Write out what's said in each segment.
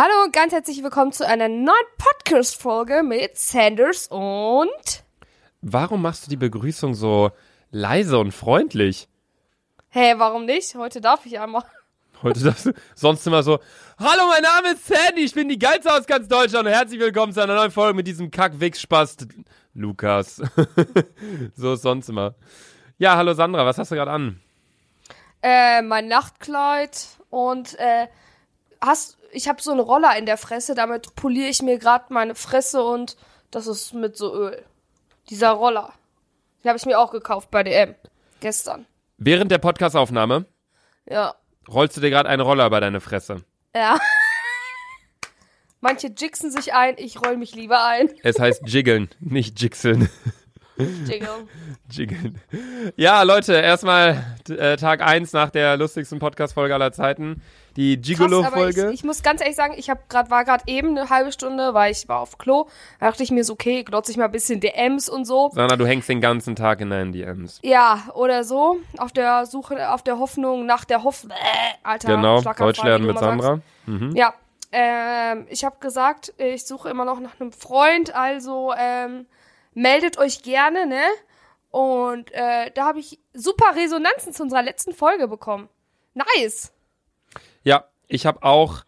Hallo und ganz herzlich willkommen zu einer neuen Podcast-Folge mit Sanders und. Warum machst du die Begrüßung so leise und freundlich? Hey, warum nicht? Heute darf ich einmal. Heute darfst du sonst immer so, Hallo, mein Name ist Sandy, ich bin die Geilste aus ganz Deutschland und herzlich willkommen zu einer neuen Folge mit diesem Kack-Wichs-Spast Lukas. so ist sonst immer. Ja, hallo Sandra, was hast du gerade an? Äh, mein Nachtkleid und äh, hast, ich habe so einen Roller in der Fresse, damit poliere ich mir gerade meine Fresse und das ist mit so Öl. Dieser Roller. Den habe ich mir auch gekauft bei DM. Gestern. Während der Podcastaufnahme Ja. rollst du dir gerade einen Roller über deine Fresse. Ja. Manche jixen sich ein, ich roll mich lieber ein. Es heißt jiggeln, nicht jigseln. Jiggle. Jiggeln. Ja, Leute, erstmal äh, Tag 1 nach der lustigsten Podcast-Folge aller Zeiten. Die aber ich, Gigolo-Folge. ich muss ganz ehrlich sagen, ich hab grad, war gerade eben eine halbe Stunde, weil ich war auf Klo. Da dachte ich mir so, okay, glotze ich mal ein bisschen DMs und so. Sandra, du hängst den ganzen Tag in deinen DMs. Ja, oder so. Auf der Suche, auf der Hoffnung nach der Hoffnung. Äh, Alter, Genau, Deutsch lernen mit. Sandra. Mhm. Ja, ähm, ich habe gesagt, ich suche immer noch nach einem Freund, also ähm, meldet euch gerne, ne? Und äh, da habe ich super Resonanzen zu unserer letzten Folge bekommen. Nice. Ja, ich habe auch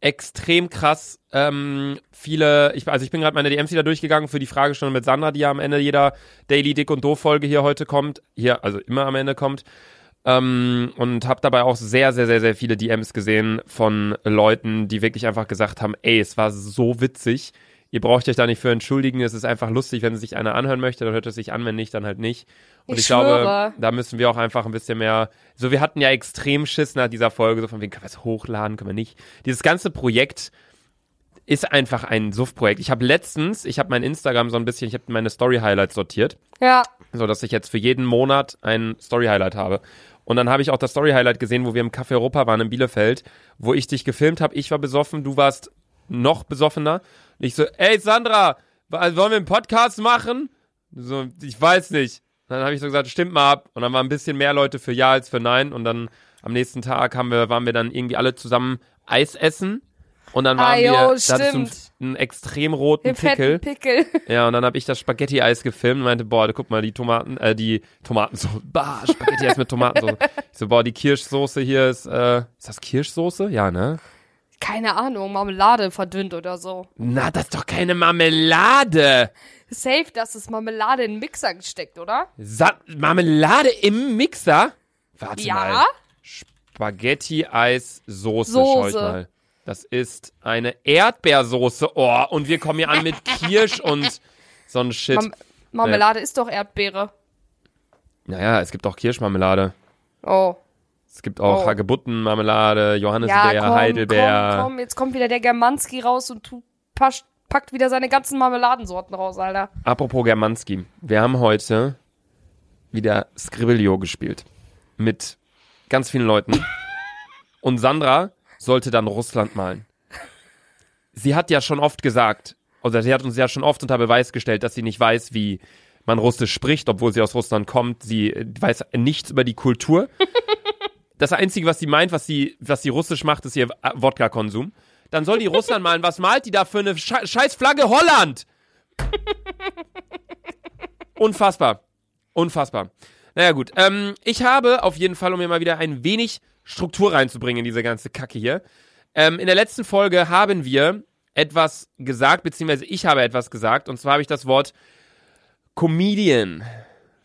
extrem krass ähm, viele, ich, also ich bin gerade meine DMs wieder durchgegangen für die Fragestunde mit Sandra, die ja am Ende jeder Daily Dick und Doof Folge hier heute kommt, hier, also immer am Ende kommt. Ähm, und habe dabei auch sehr, sehr, sehr, sehr viele DMs gesehen von Leuten, die wirklich einfach gesagt haben, ey, es war so witzig. Ihr braucht euch da nicht für entschuldigen. Es ist einfach lustig, wenn sich einer anhören möchte, dann hört es sich an, wenn nicht, dann halt nicht. Und Ich ich, glaube, da müssen wir auch einfach ein bisschen mehr. So, wir hatten ja extrem Schiss nach dieser Folge, so von wegen, können wir es hochladen, können wir nicht. Dieses ganze Projekt ist einfach ein Suff-Projekt. Ich habe letztens, ich habe mein Instagram so ein bisschen, ich habe meine Story-Highlights sortiert Ja. so dass ich jetzt für jeden Monat ein Story Highlight habe. Und dann habe ich auch das Story Highlight gesehen, wo wir im Café Europa waren in Bielefeld, wo ich dich gefilmt habe. Ich war besoffen, du warst noch besoffener. Und ich so, ey Sandra, wa- wollen wir einen Podcast machen? So, ich weiß nicht. Dann habe ich so gesagt, stimmt mal ab. Und dann waren ein bisschen mehr Leute für ja als für nein. Und dann am nächsten Tag haben wir, waren wir dann irgendwie alle zusammen Eis essen. Und dann waren Ah, jo, wir, da einen, einen extrem roten Pickel. Pickel. Ja, und dann habe ich das Spaghetti-Eis gefilmt und meinte, boah, guck mal, die Tomaten, äh, die Tomatensoße, bah, Spaghetti-Eis mit Tomatensoße. Ich so, boah, die Kirschsoße hier ist, äh, ist das Kirschsoße? Ja, ne? Keine Ahnung, Marmelade verdünnt oder so. Na, das ist doch keine Marmelade. Safe, dass es Marmelade in den Mixer gesteckt, oder? Sa Marmelade im Mixer? Warte Ja. mal. Spaghetti-Eis-Soße, schau ich mal. Das ist eine Erdbeersoße. Oh, und wir kommen hier an mit Kirsch und so ein Shit. Marm Marmelade ist doch Erdbeere. naja, es gibt auch Kirschmarmelade. Oh. Es gibt auch Oh. Hagebutten-Marmelade, Ja, Johannisbeer, komm, Heidelbeer. komm, komm, jetzt kommt wieder der Germanski raus und tu, passt, packt wieder seine ganzen Marmeladensorten raus, Alter. Apropos Germanski. Wir haben heute wieder Scribblio gespielt. Mit ganz vielen Leuten. Und Sandra sollte dann Russland malen. Sie hat ja schon oft gesagt, oder sie hat uns ja schon oft unter Beweis gestellt, dass sie nicht weiß, wie man Russisch spricht, obwohl sie aus Russland kommt. Sie weiß nichts über die Kultur. Das Einzige, was sie meint, was sie, was sie russisch macht, ist ihr äh, Wodka-Konsum. Dann soll die Russland malen. Was malt die da für eine Sche scheiß Flagge Holland? Unfassbar. Unfassbar. Naja, gut. Ähm, ich habe auf jeden Fall, um mir mal wieder ein wenig Struktur reinzubringen in diese ganze Kacke hier. Ähm, in der letzten Folge haben wir etwas gesagt, beziehungsweise ich habe etwas gesagt, und zwar habe ich das Wort Comedian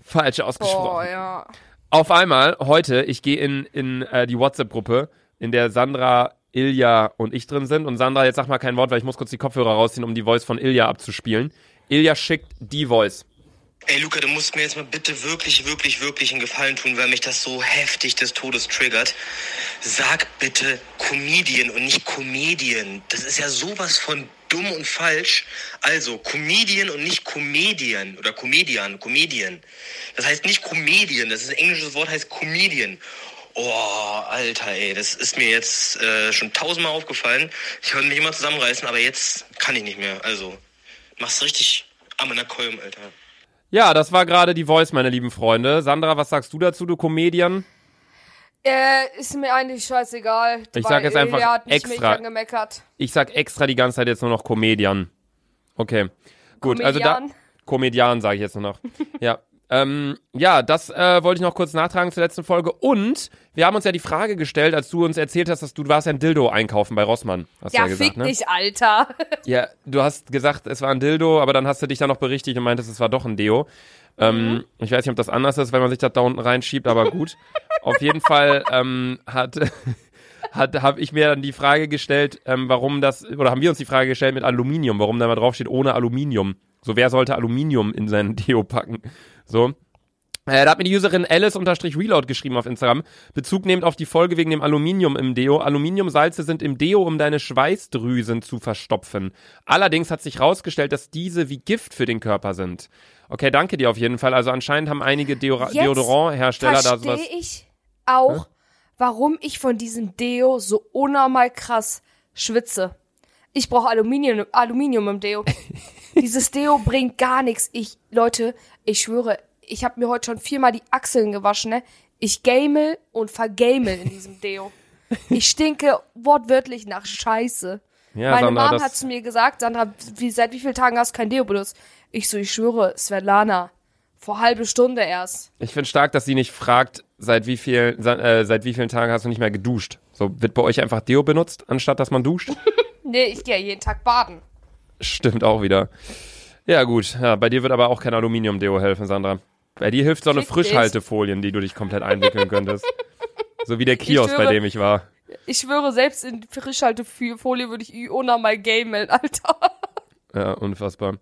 falsch ausgesprochen. Boah, ja. Auf einmal, heute, ich gehe in, in äh, die WhatsApp-Gruppe, in der Sandra, Ilja und ich drin sind. Und Sandra, jetzt sag mal kein Wort, weil ich muss kurz die Kopfhörer rausziehen, um die Voice von Ilja abzuspielen. Ilja schickt die Voice. Ey, Luca, du musst mir jetzt mal bitte wirklich, wirklich, wirklich einen Gefallen tun, weil mich das so heftig des Todes triggert. Sag bitte Comedian und nicht Comedian. Das ist ja sowas von dumm und falsch. Also, Comedian und nicht Comedian. Oder Comedian, Comedian. Das heißt nicht Comedian, das ist ein englisches Wort, heißt Comedian. Oh, Alter, ey, das ist mir jetzt äh, schon tausendmal aufgefallen. Ich wollte mich immer zusammenreißen, aber jetzt kann ich nicht mehr. Also, mach's richtig am Kolm, Alter. Ja, das war gerade die Voice, meine lieben Freunde. Sandra, was sagst du dazu, du Comedian? Äh, ist mir eigentlich scheißegal. Ich sag jetzt einfach hat nicht extra. Mich angemeckert. Ich sag extra die ganze Zeit jetzt nur noch Comedian. Okay. Gut, also da. Comedian. Komedian sage ich jetzt nur noch. ja. Ähm, ja, das äh, wollte ich noch kurz nachtragen zur letzten Folge. Und wir haben uns ja die Frage gestellt, als du uns erzählt hast, dass du, du warst ja ein Dildo einkaufen bei Rossmann. Hast du Ja, ja gesagt, fick ne? dich, Alter. Ja, du hast gesagt, es war ein Dildo, aber dann hast du dich dann noch berichtigt und meintest, es war doch ein Deo. Ähm, ich weiß nicht, ob das anders ist, wenn man sich das da unten reinschiebt, aber gut. Auf jeden Fall ähm, hat, hat habe ich mir dann die Frage gestellt, ähm, warum das, oder haben wir uns die Frage gestellt mit Aluminium, warum da mal draufsteht ohne Aluminium. So, wer sollte Aluminium in seinen Deo packen? So. Äh, da hat mir die Userin Alice-Reload geschrieben auf Instagram. Bezug nehmend auf die Folge wegen dem Aluminium im Deo. Aluminiumsalze sind im Deo, um deine Schweißdrüsen zu verstopfen. Allerdings hat sich herausgestellt, dass diese wie Gift für den Körper sind. Okay, danke dir auf jeden Fall. Also anscheinend haben einige Jetzt Deodorant-Hersteller da sowas. Verstehe ich auch, warum ich von diesem Deo so unnormal krass schwitze. Ich brauche Aluminium, Aluminium im Deo. Dieses Deo bringt gar nichts. Ich, Leute, ich schwöre, ich habe mir heute schon viermal die Achseln gewaschen, ne? Ich gamel und vergamel in diesem Deo. Ich stinke wortwörtlich nach Scheiße. Ja, Meine Sandra, Mom hat zu mir gesagt, Sandra, wie, seit wie vielen Tagen hast du kein Deo benutzt? Ich so, ich schwöre, Svetlana, vor halbe Stunde erst. Ich finde stark, dass sie nicht fragt, seit wie, viel, äh, seit wie vielen Tagen hast du nicht mehr geduscht. So, wird bei euch einfach Deo benutzt, anstatt dass man duscht? Nee, ich gehe ja jeden Tag baden. Stimmt auch wieder. Ja, gut. Ja, bei dir wird aber auch kein Aluminium-Deo helfen, Sandra. Bei dir hilft so eine. Frischhaltefolien, die du dich komplett einwickeln könntest. So wie der Kiosk, bei schwöre- dem ich war. Ich schwöre, selbst in Frischhaltefolie würde ich Iona mal gamen, Alter. Ja, unfassbar.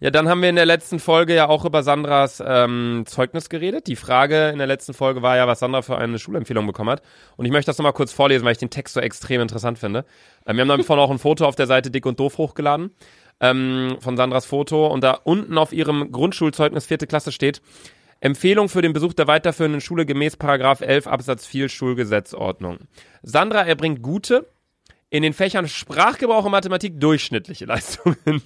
Ja, dann haben wir in der letzten Folge ja auch über Sandras ähm, Zeugnis geredet. Die Frage in der letzten Folge war ja, was Sandra für eine Schulempfehlung bekommen hat. Und ich möchte das nochmal kurz vorlesen, weil ich den Text so extrem interessant finde. Ähm, wir haben davon auch ein Foto auf der Seite Dick und Doof hochgeladen. Ähm, von Sandras Foto. Und da unten auf ihrem Grundschulzeugnis vierte Klasse steht, Empfehlung für den Besuch der weiterführenden Schule gemäß Paragraph 11 Absatz 4 Schulgesetzordnung. Sandra erbringt gute, in den Fächern Sprachgebrauch und Mathematik durchschnittliche Leistungen.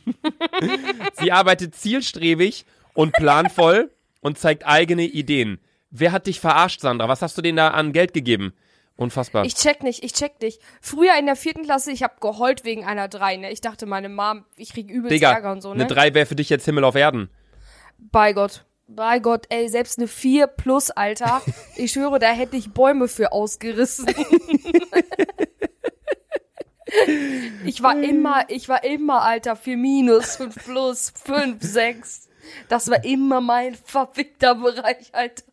Sie arbeitet zielstrebig und planvoll und zeigt eigene Ideen. Wer hat dich verarscht, Sandra? Was hast du denen da an Geld gegeben? Unfassbar. Ich check nicht, ich check nicht. Früher in der vierten Klasse, ich hab geheult wegen einer drei, ne? Ich dachte, meine Mom, ich krieg übelst Digga, Ärger und so, eine ne? 3 wäre für dich jetzt Himmel auf Erden. Bei Gott. Bei Gott, ey, selbst eine 4 plus, Alter. Ich schwöre, da hätte ich Bäume für ausgerissen. ich war immer, ich war immer, Alter, 4 minus, 5 plus, 5, 6. Das war immer mein verfickter Bereich, Alter.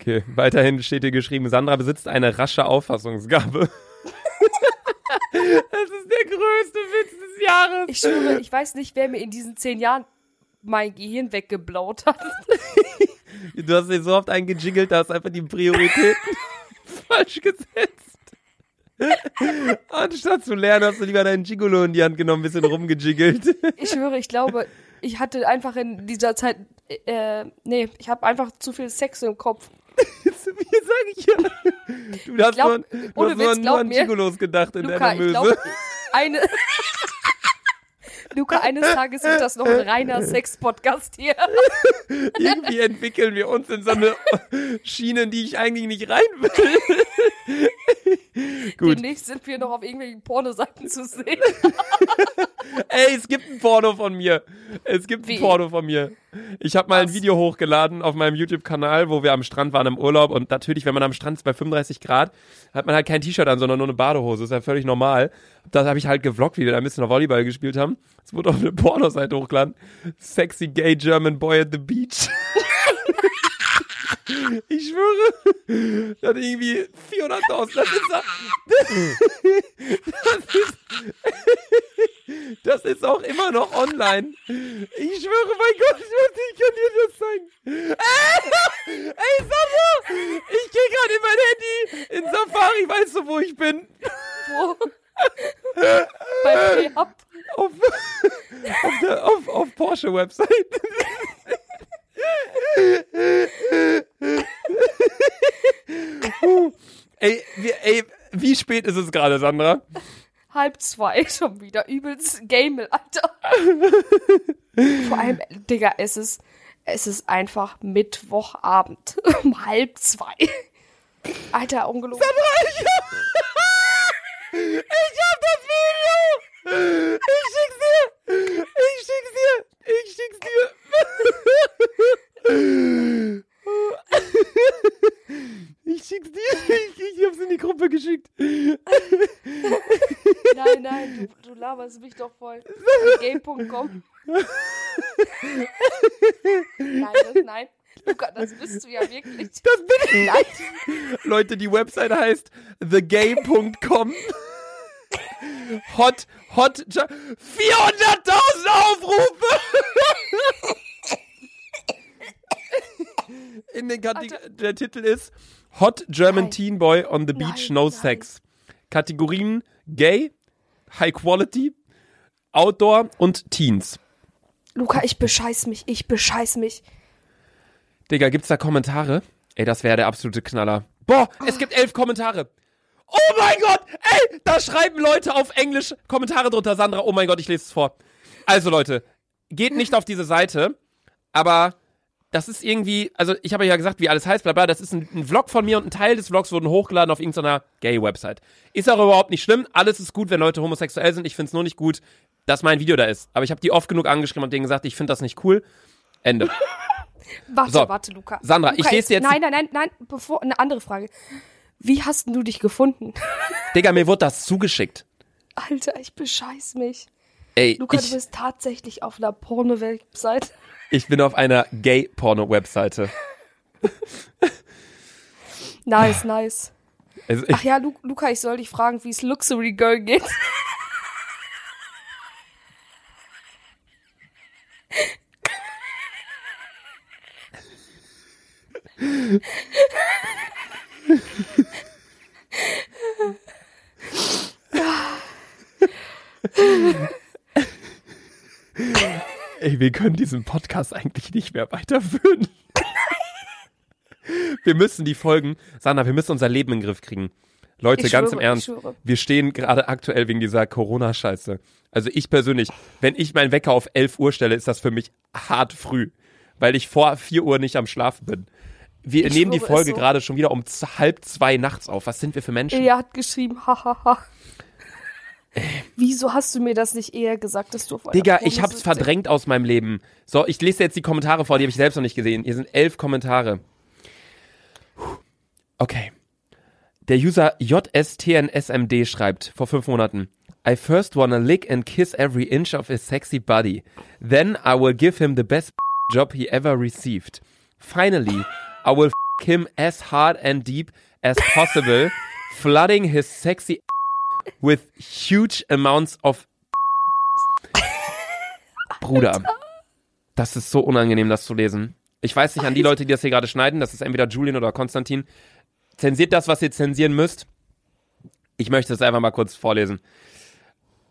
Okay, weiterhin steht hier geschrieben, Sandra besitzt eine rasche Auffassungsgabe. das ist der größte Witz des Jahres. Ich schwöre, ich weiß nicht, wer mir in diesen 10 Jahren mein Gehirn weggeblaut hat. Du hast dir so oft eingejiggelt, da hast einfach die Prioritäten falsch gesetzt. Anstatt zu lernen, hast du lieber deinen Gigolo in die Hand genommen, ein bisschen rumgejiggelt. Ich schwöre, ich glaube, ich hatte einfach in dieser Zeit, äh, nee, ich habe einfach zu viel Sex im Kopf. Wie sag ich ja? Du hast, glaub- nur, du hast nur, Witz, nur glaub an. Gigolos gedacht in Luca, deiner Möse. glaube, eine. Luca, eines Tages wird das noch ein reiner Sex-Podcast hier. Irgendwie entwickeln wir uns in so eine Schiene, in die ich eigentlich nicht rein will. Gut. Demnächst sind wir noch auf irgendwelchen Pornoseiten zu sehen. Ey, es gibt ein Porno von mir. Es gibt Wie? ein Porno von mir. Ich habe mal ein? Video hochgeladen auf meinem YouTube-Kanal, wo wir am Strand waren im Urlaub. Und natürlich, wenn man am Strand ist bei 35 Grad, hat man halt kein T-Shirt an, sondern nur eine Badehose. ist ja völlig normal. Da habe ich halt gevloggt, wie wir da ein bisschen noch Volleyball gespielt haben. Es wurde auf eine Pornoseite hochgeladen. Sexy gay German boy at the beach. Ich schwöre, das hat irgendwie 400.000. Das ist, das ist, das ist auch immer noch online. Ich schwöre, mein Gott, ich, kann dir das zeigen. Ey, Sandra, ich gehe gerade in mein Handy in Safari, weißt du, wo ich bin? Wo? Bei P-Hub. Auf, auf, auf, auf Porsche-Website. Ey, wie, ey, wie spät ist es gerade, Sandra? Halb zwei schon wieder. Übelst Gamel, Alter. Vor allem, Digga, es ist, es ist einfach Mittwochabend. Um halb zwei. Alter, ungelogen. Ich hab das Video! Ich schick's dir! Ich schick's dir! Ich schick's dir! Ich schick's dir! Ich, ich hab's in die Gruppe geschickt. Nein, nein, du, du laberst mich doch voll. Game.com. nein, das, nein. Luca, das bist du ja wirklich. Das bin ich! Nein. Leute, die Website heißt thegay.com. Hot, hot, ja- 400.000 Aufrufe! In den Kategor Alter. der Titel ist Hot German Nein. Teen Boy on the Beach, Nein, No nein. Sex. Kategorien Gay, High Quality, Outdoor und Teens. Luca, ich bescheiß mich. Ich bescheiß mich. Digga, gibt's da Kommentare? Ey, das wäre der absolute Knaller. Boah, es gibt elf Kommentare. Oh mein Gott, ey, da schreiben Leute auf Englisch Kommentare drunter. Sandra, oh mein Gott, ich lese es vor. Also Leute, geht nicht auf diese Seite, aber das ist irgendwie, also ich habe ja gesagt, wie alles heißt, bla bla, das ist ein, ein Vlog von mir und ein Teil des Vlogs wurden hochgeladen auf irgendeiner Gay-Website. Ist auch überhaupt nicht schlimm, alles ist gut, wenn Leute homosexuell sind, ich find's nur nicht gut, dass mein Video da ist. Aber ich habe die oft genug angeschrieben und denen gesagt, ich finde das nicht cool. Ende. Warte, So. warte, Luca. Sandra, Luca, ich lese jetzt- Nein, nein, nein, nein. Bevor, eine andere Frage. Wie hast du dich gefunden? Digga, mir wurde das zugeschickt. Alter, ich bescheiß mich. Ey, Luca, ich, du bist tatsächlich auf einer Porno-Website. ich bin auf einer Gay-Porno-Webseite. Nice, nice. Also ich, Ach ja, Lu Luca, ich soll dich fragen, wie es Luxury Girl geht. ey, wir können diesen Podcast eigentlich nicht mehr weiterführen. wir müssen die Folgen, Sandra, wir müssen unser Leben in den Griff kriegen. Leute, Ich ganz schwöre, im Ernst, wir stehen gerade aktuell wegen dieser Corona-Scheiße. Also ich persönlich, wenn ich meinen Wecker auf 11 Uhr stelle, ist das für mich hart früh, weil ich vor 4 Uhr nicht am Schlafen bin. Wir Ich nehmen die schwöre, Folge so. gerade schon wieder um halb zwei nachts auf. Was sind wir für Menschen? Ilja hat geschrieben, hahaha. Wieso hast du mir das nicht eher gesagt, dass du auf Digga, ich hab's verdrängt aus meinem Leben. So, ich lese jetzt die Kommentare vor, die habe ich selbst noch nicht gesehen. Hier sind elf Kommentare. Okay. Der User JSTNSMD schreibt vor fünf Monaten. I first wanna lick and kiss every inch of his sexy body. Then I will give him the best job he ever received. Finally, I will f him as hard and deep as possible, flooding his sexy with huge amounts of Bruder, das ist so unangenehm, das zu lesen. Ich weiß nicht an die Leute, die das hier gerade schneiden, das ist entweder Julian oder Konstantin. Zensiert das, was ihr zensieren müsst. Ich möchte es einfach mal kurz vorlesen.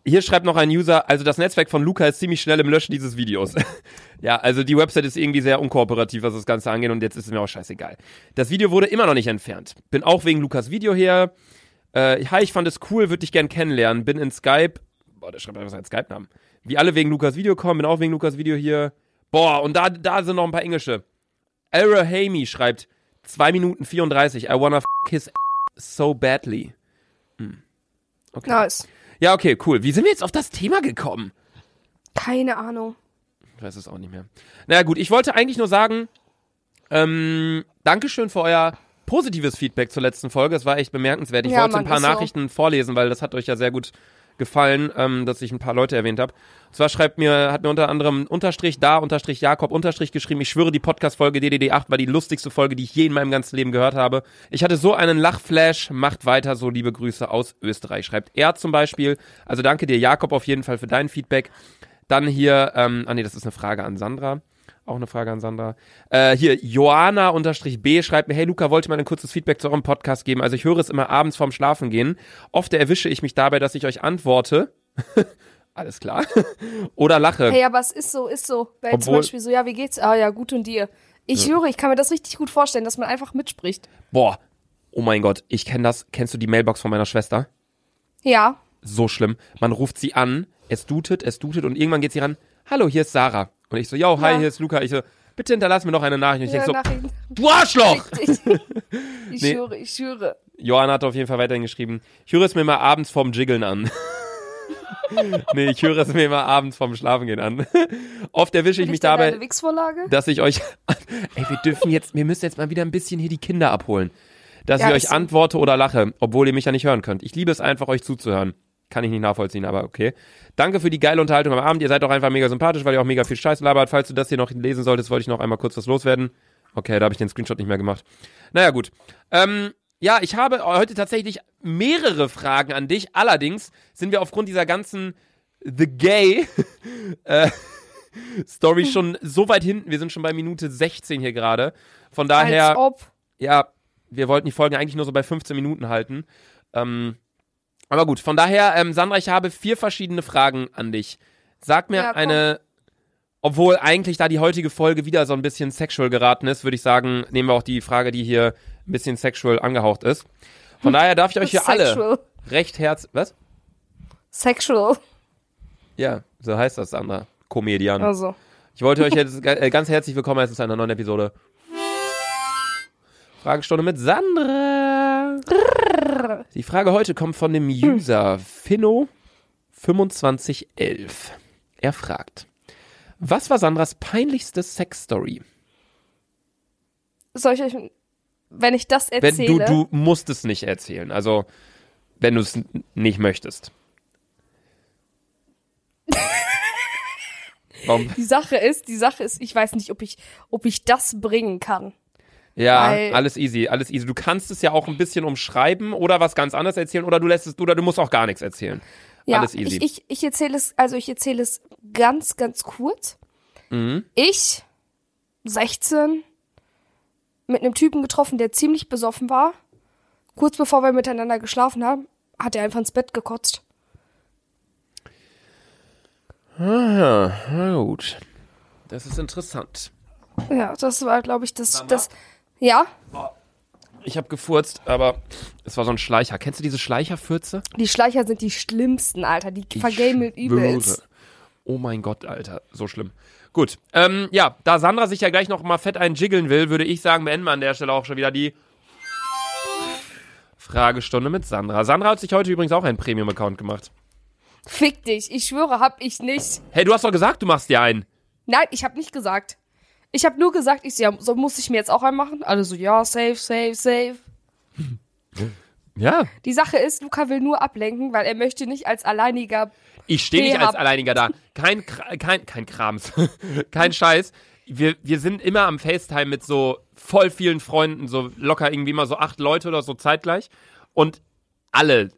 Hier schreibt noch ein User, also das Netzwerk von Luca ist ziemlich schnell im Löschen dieses Videos. ja, also die Website ist irgendwie sehr unkooperativ, was das Ganze angeht und jetzt ist es mir auch scheißegal. Das Video wurde immer noch nicht entfernt. Bin auch wegen Lukas Video hier. Äh, hi, ich fand es cool, würde dich gern kennenlernen. Bin in Skype. Boah, der schreibt einfach seinen Skype-Namen. Wie alle wegen Lukas Video kommen, bin auch wegen Lukas Video hier. Boah, und da, da sind noch ein paar Englische. Era Hamey schreibt 2 Minuten 34. I wanna f his so badly. Hm. Okay. Nice. Ja, okay, cool. Wie sind wir jetzt auf das Thema gekommen? Keine Ahnung. Ich weiß es auch nicht mehr. Naja, gut, ich wollte eigentlich nur sagen, ähm, Dankeschön für euer positives Feedback zur letzten Folge. Es war echt bemerkenswert. Ich Ja, wollte ein paar ist so. Nachrichten vorlesen, weil das hat euch ja sehr gut gefallen, ähm, dass ich ein paar Leute erwähnt habe. Und zwar schreibt mir, hat mir unter anderem Unterstrich da, Unterstrich Jakob, Unterstrich geschrieben, ich schwöre, die Podcast-Folge DDD8 war die lustigste Folge, die ich je in meinem ganzen Leben gehört habe. Ich hatte so einen Lachflash, macht weiter so, liebe Grüße aus Österreich. Schreibt er zum Beispiel. Also danke dir, Jakob, auf jeden Fall für dein Feedback. Dann hier, ähm, ah nee, das ist eine Frage an Sandra. Auch eine Frage an Sandra. Äh, hier, Joana-B schreibt mir, hey Luca, wollte mal ein kurzes Feedback zu eurem Podcast geben. Also ich höre es immer abends vorm Schlafen gehen. Oft erwische ich mich dabei, dass ich euch antworte. Alles klar. Oder lache. Hey, aber es ist so, ist so. Weil zum Obwohl- Beispiel so, ja, wie geht's? Ah ja, gut und dir. Ich höre, ich kann mir das richtig gut vorstellen, dass man einfach mitspricht. Boah. Oh mein Gott, ich kenne das. Kennst du die Mailbox von meiner Schwester? Ja. So schlimm. Man ruft sie an, es dutet, es dutet und irgendwann geht sie ran. Hallo, hier ist Sarah. Und ich so, yo, hi, Ja. hier ist Luca. Ich so, Bitte hinterlass mir noch eine Nachricht. Und ich Ja, denk so, Nachrichten. du Arschloch! Richtig. Ich Nee. schwöre, ich schwöre. Johann hat auf jeden Fall weiterhin geschrieben, ich höre es mir mal abends vorm Jiggeln an. nee, ich höre es mir mal abends vorm Schlafengehen an. Oft erwische ich mich ich denn dabei, dass ich euch, ey, wir dürfen jetzt, wir müssen jetzt mal wieder ein bisschen hier die Kinder abholen. Dass Ja, ich euch antworte oder lache, obwohl ihr mich ja nicht hören könnt. Ich liebe es einfach, euch zuzuhören. Kann ich nicht nachvollziehen, aber okay. Danke für die geile Unterhaltung am Abend. Ihr seid auch einfach mega sympathisch, weil ihr auch mega viel Scheiß labert. Falls du das hier noch lesen solltest, wollte ich noch einmal kurz was loswerden. Okay, da habe ich den Screenshot nicht mehr gemacht. Naja, gut. Ähm, ja, ich habe heute tatsächlich mehrere Fragen an dich. Allerdings sind wir aufgrund dieser ganzen The Gay äh, Story schon so weit hinten. Wir sind schon bei Minute 16 hier gerade. Von daher Als ob. ja, wir wollten die Folgen eigentlich nur so bei 15 Minuten halten. Ähm, aber gut, von daher, ähm, Sandra, ich habe vier verschiedene Fragen an dich. Sag mir Ja, eine, obwohl eigentlich da die heutige Folge wieder so ein bisschen sexual geraten ist, würde ich sagen, nehmen wir auch die Frage, die hier ein bisschen sexual angehaucht ist. Von daher darf ich euch hier alle recht herz... Was? Sexual. Ja, so heißt das, Sandra. Comedian. Also. Ich wollte euch jetzt äh, ganz herzlich willkommen heißen zu einer neuen Episode. Fragenstunde mit Sandra. Die Frage heute kommt von dem User Finno2511. Er fragt, was war Sandras peinlichste Sexstory? Soll ich euch, wenn ich das Wenn erzähle? du, du musst es nicht erzählen, also wenn du es nicht möchtest. Warum? Die Sache ist, die Sache ist, ich weiß nicht, ob ich, ob ich das bringen kann. Ja, Weil- alles easy, alles easy. Du kannst es ja auch ein bisschen umschreiben oder was ganz anderes erzählen oder du lässt es, oder du musst auch gar nichts erzählen. Ja, alles easy. ich, ich, ich erzähle es, also ich erzähle es ganz, ganz kurz. Mhm. Ich, 16, mit einem Typen getroffen, der ziemlich besoffen war. Kurz bevor wir miteinander geschlafen haben, hat er einfach ins Bett gekotzt. Ah, na gut. Das ist interessant. Ja, das war, glaube ich, das, das, ja, Ich habe gefurzt, aber es war so ein Schleicher. Kennst du diese Schleicherfürze? die Schleicher sind die schlimmsten, Alter. Die Ich vergameln übelst. Oh mein Gott, Alter, so schlimm. Gut, ähm, ja, da Sandra sich ja gleich noch mal fett einjiggeln will, würde ich sagen, beenden wir an der Stelle auch schon wieder die Fragestunde mit Sandra. Sandra hat sich heute übrigens auch einen Premium-Account gemacht. Fick dich, ich schwöre, hab ich nicht. Hey, du hast doch gesagt, du machst dir einen. Nein, ich habe nicht gesagt. Ich habe nur gesagt, ich so, ja, so muss ich mir jetzt auch einen machen. Alle so, ja, safe, safe, safe. Ja, Die Sache ist, Luca will nur ablenken, weil er möchte nicht als alleiniger. Ich stehe nicht als Alleiniger da. Kein, kein, kein Krams. kein Scheiß. Wir, wir sind immer am FaceTime mit so voll vielen Freunden, so locker irgendwie mal so acht Leute oder so zeitgleich. Und alle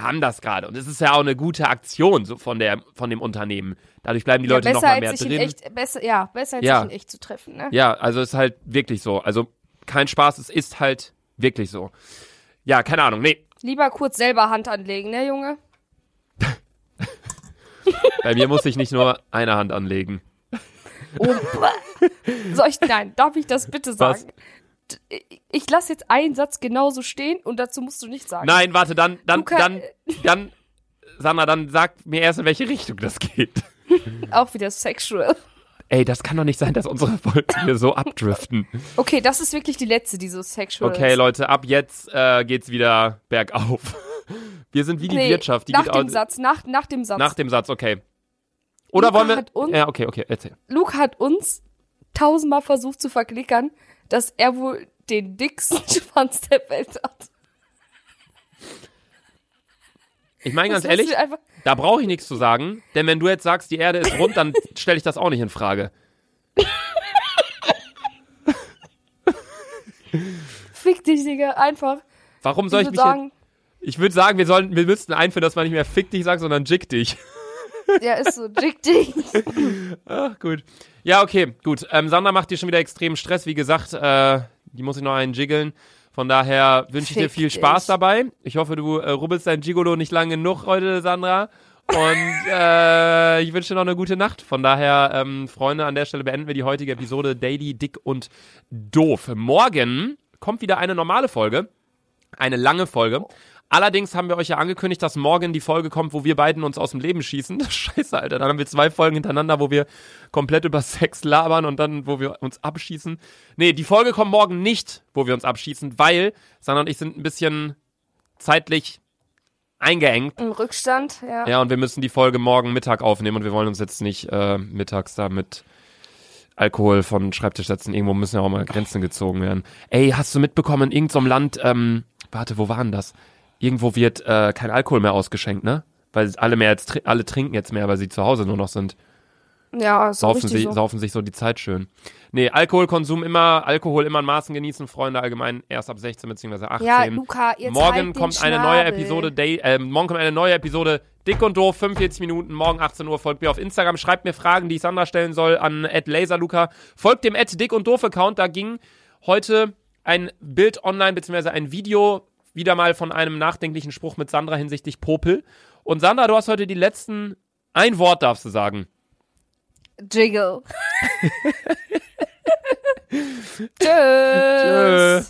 haben das gerade. Und es ist ja auch eine gute Aktion so von, der, von dem Unternehmen. Dadurch bleiben die Leute ja, noch besser mal mehr drin. in echt, besser, ja, besser als Ja. sich in echt zu treffen, ne? Ja, also es ist halt wirklich so. Also kein Spaß, es ist halt wirklich so. Ja, keine Ahnung. Nee, Lieber kurz selber Hand anlegen, ne, Junge? bei mir muss ich nicht nur eine Hand anlegen. Oh, Soll ich, nein, darf ich das bitte Was? sagen? D- Ich lasse jetzt einen Satz genauso stehen und dazu musst du nicht sagen. Nein, warte, dann, dann, dann, dann, Sandra, dann sag mir erst, in welche Richtung das geht. Auch wieder sexual. Ey, das kann doch nicht sein, dass unsere Folgen hier so abdriften. Okay, das ist wirklich die letzte, die so sexual Okay, ist. Leute, ab jetzt äh, geht's wieder bergauf. Wir sind wie die Nee, Wirtschaft, die nach geht dem Satz, nach, nach dem Satz. nach dem Satz, okay. Oder Luca wollen wir. uns- ja, okay, okay, erzähl. Luke hat uns tausendmal versucht zu verklickern, dass er wohl den dicksten Schwanz der Welt hat. Ich meine ganz ehrlich, da brauche ich nichts zu sagen, denn wenn du jetzt sagst, die Erde ist rund, dann stelle ich das auch nicht in Frage. fick dich, Digga, einfach. Warum soll ich ich, mich sagen, Ich würde sagen, wir sollen, wir müssten einführen, dass man nicht mehr fick dich sagt, sondern jick dich. Ja, ist so, dick dich. Ach, gut. Ja, okay, gut. Ähm, Sandra macht dir schon wieder extrem Stress. Wie gesagt, äh, die muss ich noch einen jiggeln. Von daher wünsche ich dir viel Spaß dabei. Ich hoffe, du äh, rubbelst dein Gigolo nicht lang genug heute, Sandra. Und äh, ich wünsche dir noch eine gute Nacht. Von daher, ähm, Freunde, an der Stelle beenden wir die heutige Episode Daily, Dick und Doof. Morgen kommt wieder eine normale Folge. Eine lange Folge. Allerdings haben wir euch ja angekündigt, dass morgen die Folge kommt, wo wir beiden uns aus dem Leben schießen. Scheiße, Alter. Dann haben wir zwei Folgen hintereinander, wo wir komplett über Sex labern und dann, wo wir uns abschießen. Nee, die Folge kommt morgen nicht, wo wir uns abschießen, weil Sandra und ich sind ein bisschen zeitlich eingeengt. Im Rückstand, ja. Ja, und wir müssen die Folge morgen Mittag aufnehmen und wir wollen uns jetzt nicht äh, mittags da mit Alkohol von Schreibtisch setzen. Irgendwo müssen ja auch mal Grenzen gezogen werden. Ey, hast du mitbekommen, in irgendeinem Land, ähm, warte, wo waren das? Irgendwo wird äh, kein Alkohol mehr ausgeschenkt, ne? Weil alle mehr jetzt, tri- alle trinken jetzt mehr, weil sie zu Hause nur noch sind. Ja, ist Saufen, sie, so. saufen sich so die Zeit schön. Nee, Alkoholkonsum immer, Alkohol immer in Maßen genießen, Freunde allgemein erst ab 16 bzw. 18. Ja, Luca, jetzt Morgen halt kommt eine neue. Episode, Day, äh, morgen kommt eine neue Episode Dick und Doof, 45 Minuten, morgen 18 Uhr. Folgt mir auf Instagram, schreibt mir Fragen, die ich Sandra stellen soll, an laserluca. Folgt dem Dick und Doof Account, da ging heute ein Bild online, beziehungsweise ein Video, wieder mal von einem nachdenklichen Spruch mit Sandra hinsichtlich Popel. Und Sandra, du hast heute die letzten, ein Wort darfst du sagen. Jiggle. Tschüss. Tschö.